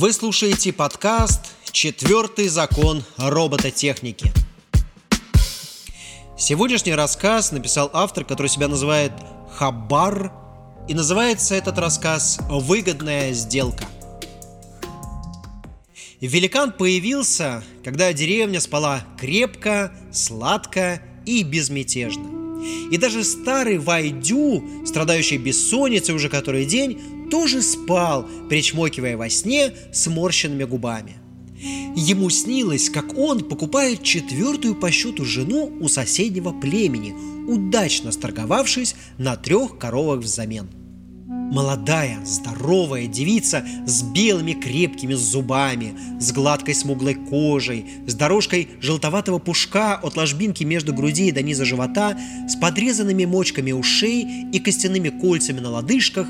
Вы слушаете подкаст «Четвертый закон робототехники». Сегодняшний рассказ написал автор, который себя называет Хабар, и называется этот рассказ «Выгодная сделка». Великан появился, когда деревня спала крепко, сладко и безмятежно. И даже старый Вайдю, страдающий бессонницей уже который день, тоже спал, причмокивая во сне сморщенными губами. Ему снилось, как он покупает четвертую по счету жену у соседнего племени, удачно сторговавшись на трех коровах взамен – Молодая, здоровая девица с белыми крепкими зубами, с гладкой смуглой кожей, с дорожкой желтоватого пушка от ложбинки между грудей до низа живота, с подрезанными мочками ушей и костяными кольцами на лодыжках.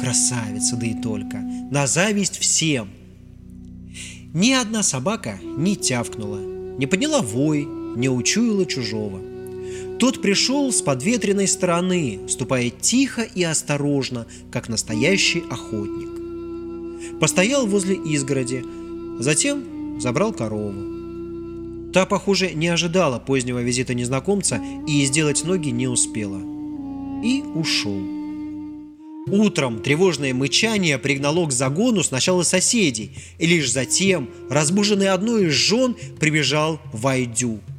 Красавица, да и только. На зависть всем. Ни одна собака не тявкнула, не подняла вой, не учуяла чужого – тот пришел с подветренной стороны, ступая тихо и осторожно, как настоящий охотник. Постоял возле изгороди, затем забрал корову. Та, похоже, не ожидала позднего визита незнакомца и сделать ноги не успела. И ушел. Утром тревожное мычание пригнало к загону сначала соседей, и лишь затем, разбуженный одной из жен, прибежал Вайдю –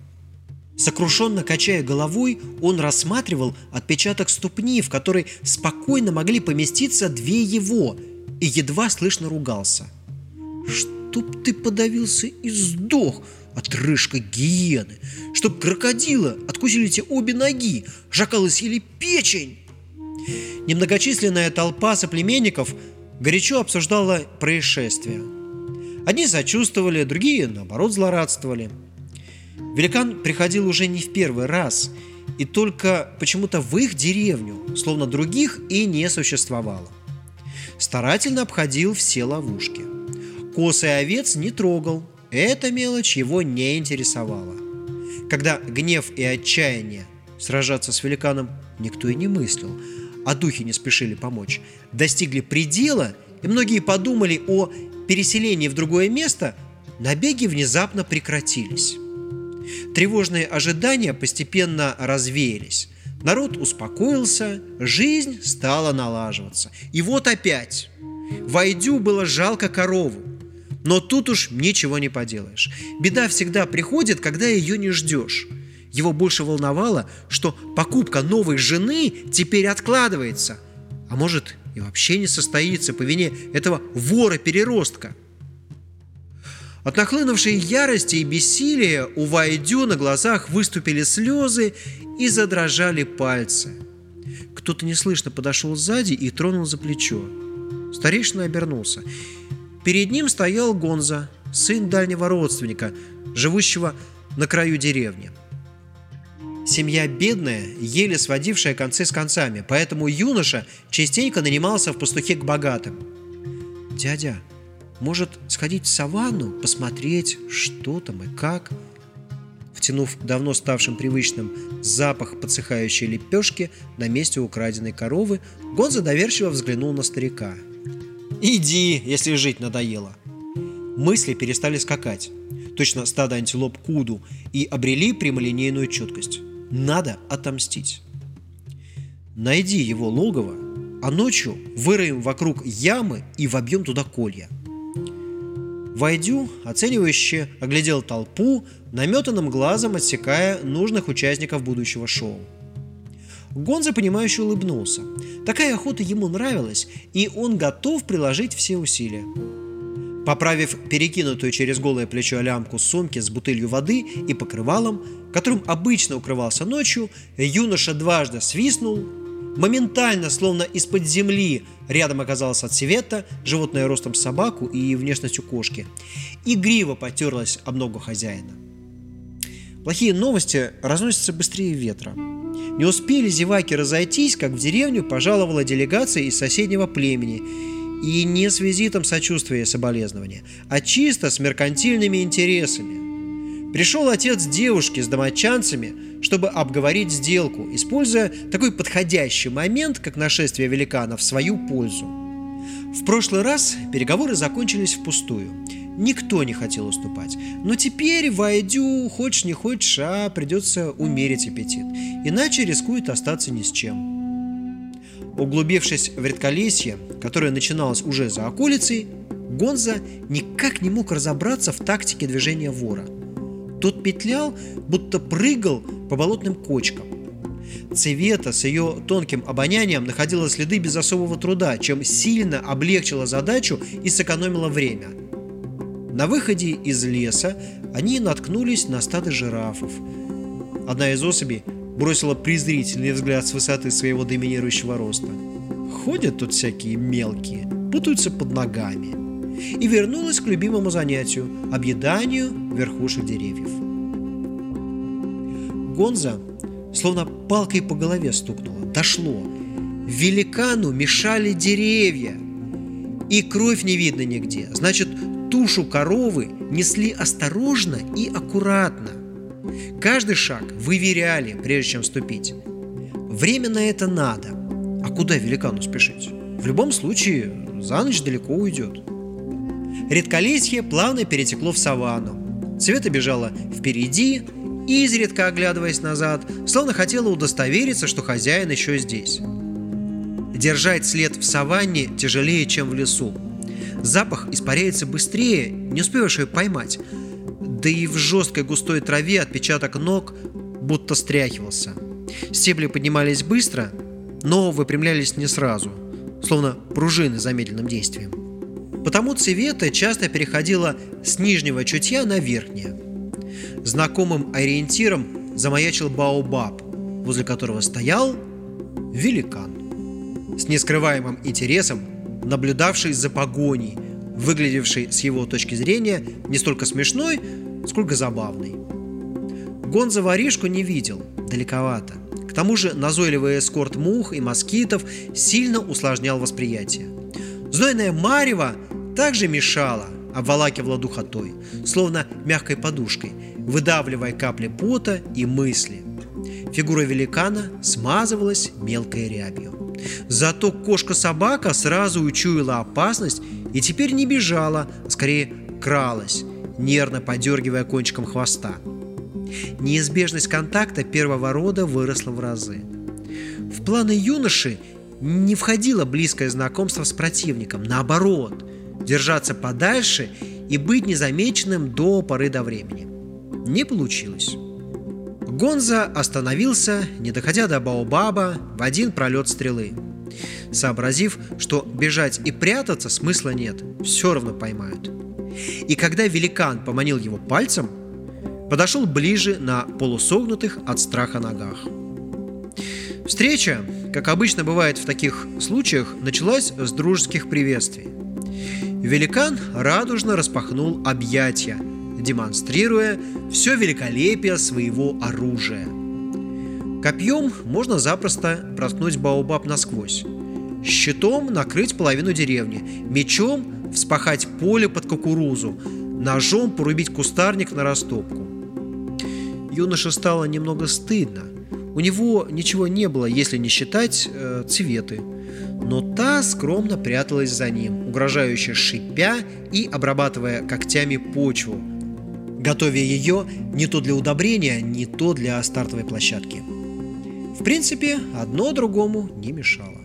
Сокрушенно качая головой, он рассматривал отпечаток ступни, в которой спокойно могли поместиться две его, и едва слышно ругался. «Чтоб ты подавился и сдох, отрыжка гиены! Чтоб крокодила откусили тебе обе ноги, жакалы съели печень!» Немногочисленная толпа соплеменников горячо обсуждала происшествие. Одни сочувствовали, другие, наоборот, злорадствовали – Великан приходил уже не в первый раз, и только почему-то в их деревню, словно других и не существовало. Старательно обходил все ловушки. Косы овец не трогал, эта мелочь его не интересовала. Когда гнев и отчаяние сражаться с великаном никто и не мыслил, а духи не спешили помочь, достигли предела, и многие подумали о переселении в другое место, набеги внезапно прекратились. Тревожные ожидания постепенно развеялись. Народ успокоился, жизнь стала налаживаться. И вот опять. Войдю было жалко корову. Но тут уж ничего не поделаешь. Беда всегда приходит, когда ее не ждешь. Его больше волновало, что покупка новой жены теперь откладывается. А может и вообще не состоится по вине этого вора-переростка – от нахлынувшей ярости и бессилия у Вайдю на глазах выступили слезы и задрожали пальцы. Кто-то неслышно подошел сзади и тронул за плечо. Старейшина обернулся. Перед ним стоял Гонза, сын дальнего родственника, живущего на краю деревни. Семья бедная, еле сводившая концы с концами, поэтому юноша частенько нанимался в пастухе к богатым. «Дядя», может сходить в саванну, посмотреть, что там и как. Втянув давно ставшим привычным запах подсыхающей лепешки на месте украденной коровы, Гонза доверчиво взглянул на старика. «Иди, если жить надоело!» Мысли перестали скакать. Точно стадо антилоп Куду и обрели прямолинейную четкость. Надо отомстить. Найди его логово, а ночью выроем вокруг ямы и вобьем туда колья – Войдю, оценивающе оглядел толпу, наметанным глазом отсекая нужных участников будущего шоу. Гонза, понимающе улыбнулся. Такая охота ему нравилась, и он готов приложить все усилия. Поправив перекинутую через голое плечо лямку сумки с бутылью воды и покрывалом, которым обычно укрывался ночью, юноша дважды свистнул, Моментально, словно из-под земли, рядом оказалась отсевета, животное ростом собаку и внешностью кошки. Игриво потерлась об ногу хозяина. Плохие новости разносятся быстрее ветра. Не успели зеваки разойтись, как в деревню пожаловала делегация из соседнего племени. И не с визитом сочувствия и соболезнования, а чисто с меркантильными интересами. Пришел отец девушки с домочанцами – чтобы обговорить сделку, используя такой подходящий момент, как нашествие великанов, в свою пользу. В прошлый раз переговоры закончились впустую. Никто не хотел уступать. Но теперь Вайдю, хочешь не хочешь, а придется умерить аппетит. Иначе рискует остаться ни с чем. Углубившись в редколесье, которое начиналось уже за околицей, Гонза никак не мог разобраться в тактике движения вора. Тот петлял, будто прыгал по болотным кочкам. Цвета с ее тонким обонянием находила следы без особого труда, чем сильно облегчила задачу и сэкономила время. На выходе из леса они наткнулись на стадо жирафов. Одна из особей бросила презрительный взгляд с высоты своего доминирующего роста. Ходят тут всякие мелкие, путаются под ногами. И вернулась к любимому занятию – объеданию верхушек деревьев. Гонза словно палкой по голове стукнуло. Дошло. Великану мешали деревья. И кровь не видно нигде. Значит, тушу коровы несли осторожно и аккуратно. Каждый шаг выверяли, прежде чем ступить. Время на это надо. А куда великану спешить? В любом случае, за ночь далеко уйдет. Редколесье плавно перетекло в саванну. Света бежала впереди, изредка оглядываясь назад, словно хотела удостовериться, что хозяин еще здесь. Держать след в саванне тяжелее, чем в лесу. Запах испаряется быстрее, не успеваешь ее поймать. Да и в жесткой густой траве отпечаток ног будто стряхивался. Стебли поднимались быстро, но выпрямлялись не сразу, словно пружины замедленным действием. Потому Цвета часто переходила с нижнего чутья на верхнее – Знакомым ориентиром замаячил Баобаб, возле которого стоял великан. С нескрываемым интересом, наблюдавший за погоней, выглядевший с его точки зрения не столько смешной, сколько забавной. Гонза воришку не видел, далековато. К тому же назойливый эскорт мух и москитов сильно усложнял восприятие. Знойная марева также мешала, обволакивала духотой, словно мягкой подушкой, выдавливая капли пота и мысли. Фигура великана смазывалась мелкой рябью. Зато кошка-собака сразу учуяла опасность и теперь не бежала, а скорее кралась, нервно подергивая кончиком хвоста. Неизбежность контакта первого рода выросла в разы. В планы юноши не входило близкое знакомство с противником, наоборот – держаться подальше и быть незамеченным до поры до времени. Не получилось. Гонза остановился, не доходя до Баобаба, в один пролет стрелы. Сообразив, что бежать и прятаться смысла нет, все равно поймают. И когда великан поманил его пальцем, подошел ближе на полусогнутых от страха ногах. Встреча, как обычно бывает в таких случаях, началась с дружеских приветствий. Великан радужно распахнул объятия, демонстрируя все великолепие своего оружия. Копьем можно запросто проткнуть Баобаб насквозь, щитом накрыть половину деревни, мечом вспахать поле под кукурузу, ножом порубить кустарник на растопку. Юноше стало немного стыдно. У него ничего не было, если не считать э, цветы – но та скромно пряталась за ним, угрожающе шипя и обрабатывая когтями почву, готовя ее не то для удобрения, не то для стартовой площадки. В принципе, одно другому не мешало.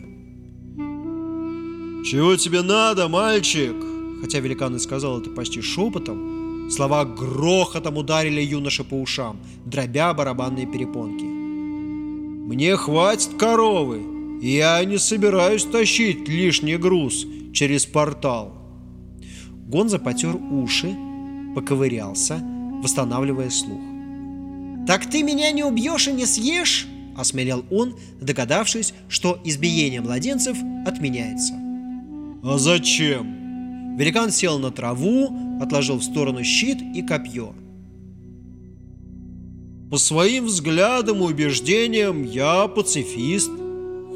«Чего тебе надо, мальчик?» Хотя великан и сказал это почти шепотом, слова грохотом ударили юноше по ушам, дробя барабанные перепонки. «Мне хватит коровы!» Я не собираюсь тащить лишний груз через портал. Гонза потер уши, поковырялся, восстанавливая слух. «Так ты меня не убьешь и не съешь?» – осмелял он, догадавшись, что избиение младенцев отменяется. «А зачем?» Великан сел на траву, отложил в сторону щит и копье. «По своим взглядам и убеждениям я пацифист»,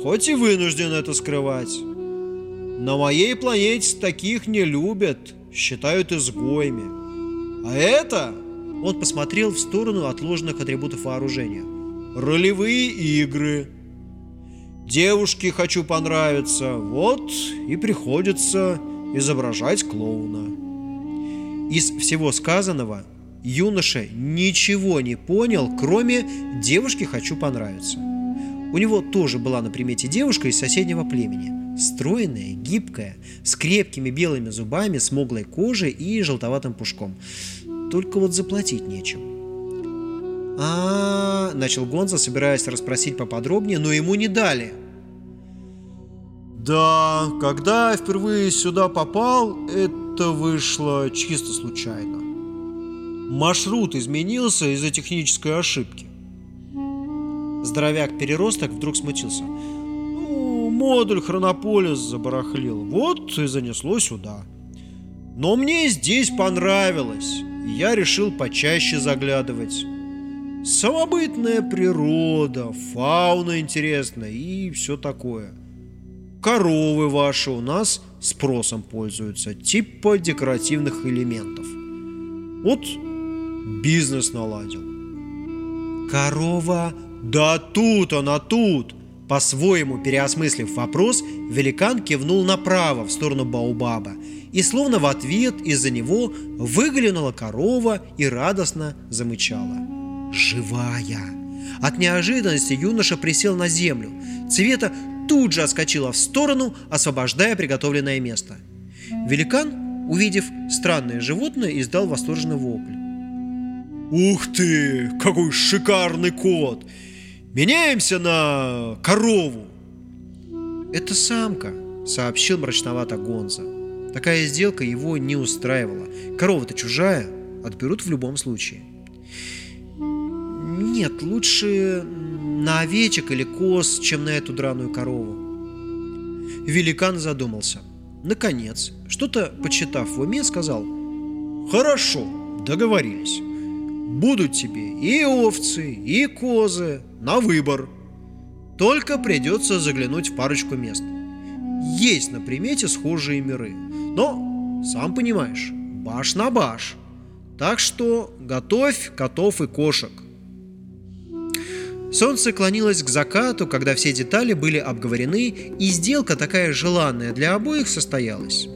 хоть и вынужден это скрывать. На моей планете таких не любят, считают изгоями. А это, он посмотрел в сторону отложенных атрибутов вооружения, ролевые игры. девушке хочу понравиться, вот и приходится изображать клоуна. Из всего сказанного юноша ничего не понял, кроме «девушке хочу понравиться». У него тоже была на примете девушка из соседнего племени. Стройная, гибкая, с крепкими белыми зубами, смуглой кожей и желтоватым пушком. Только вот заплатить нечем. А, начал Гонза, собираясь расспросить поподробнее, но ему не дали. Да, когда я впервые сюда попал, это вышло чисто случайно. Маршрут изменился из-за технической ошибки. Здоровяк-переросток вдруг смутился. Ну, модуль Хронополис забарахлил, вот и занесло сюда. Но мне здесь понравилось, и я решил почаще заглядывать. Самобытная природа, фауна интересная и все такое – коровы ваши у нас спросом пользуются, типа декоративных элементов. Вот бизнес наладил. Корова? Да тут она, тут! По-своему переосмыслив вопрос, великан кивнул направо, в сторону Баубаба, и словно в ответ из-за него выглянула корова и радостно замычала. «Живая!» От неожиданности юноша присел на землю. Цвета тут же отскочила в сторону, освобождая приготовленное место. Великан, увидев странное животное, издал восторженный вопль. «Ух ты! Какой шикарный кот! Меняемся на корову!» «Это самка», — сообщил мрачновато Гонза. Такая сделка его не устраивала. Корова-то чужая, отберут в любом случае. «Нет, лучше на овечек или коз, чем на эту драную корову. Великан задумался. Наконец, что-то почитав в уме, сказал «Хорошо, договорились. Будут тебе и овцы, и козы на выбор. Только придется заглянуть в парочку мест. Есть на примете схожие миры, но, сам понимаешь, баш на баш. Так что готовь котов и кошек. Солнце клонилось к закату, когда все детали были обговорены, и сделка такая желанная для обоих состоялась.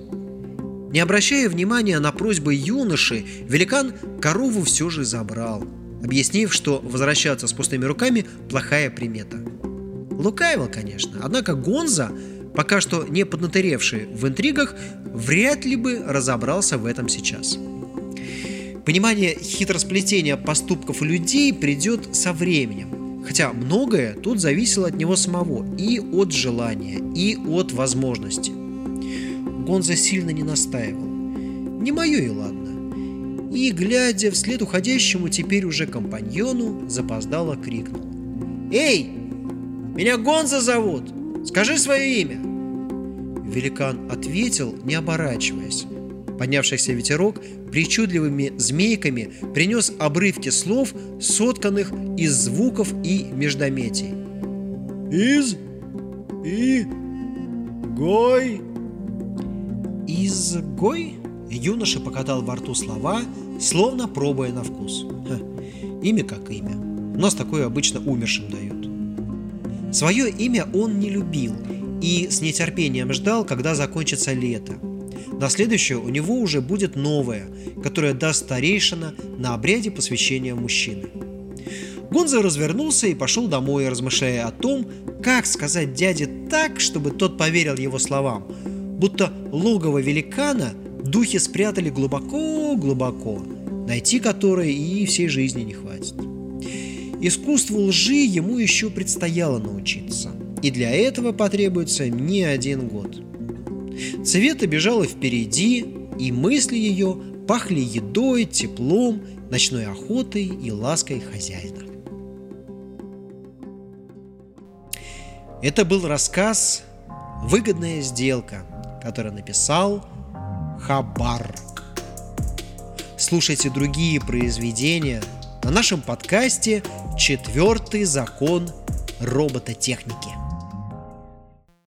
Не обращая внимания на просьбы юноши, великан корову все же забрал, объяснив, что возвращаться с пустыми руками – плохая примета. Лукавил, конечно, однако Гонза, пока что не поднаторевший в интригах, вряд ли бы разобрался в этом сейчас. Понимание хитросплетения поступков людей придет со временем – Хотя многое тут зависело от него самого, и от желания, и от возможности. Гонза сильно не настаивал. Не мое и ладно. И, глядя вслед уходящему теперь уже компаньону, запоздало крикнул. «Эй! Меня Гонза зовут! Скажи свое имя!» Великан ответил, не оборачиваясь. Поднявшийся ветерок причудливыми змейками принес обрывки слов, сотканных из звуков и междометий. «Из... и... гой...» «Изгой?» Юноша покатал во рту слова, словно пробуя на вкус. Ха, имя как имя. У нас такое обычно умершим дают. Свое имя он не любил и с нетерпением ждал, когда закончится лето – на следующее у него уже будет новое, которое даст старейшина на обряде посвящения мужчины. Гонза развернулся и пошел домой, размышляя о том, как сказать дяде так, чтобы тот поверил его словам, будто логово великана духи спрятали глубоко-глубоко, найти которое и всей жизни не хватит. Искусству лжи ему еще предстояло научиться, и для этого потребуется не один год – Цвета бежала впереди, и мысли ее пахли едой, теплом, ночной охотой и лаской хозяина. Это был рассказ «Выгодная сделка», который написал Хабар. Слушайте другие произведения на нашем подкасте «Четвертый закон робототехники».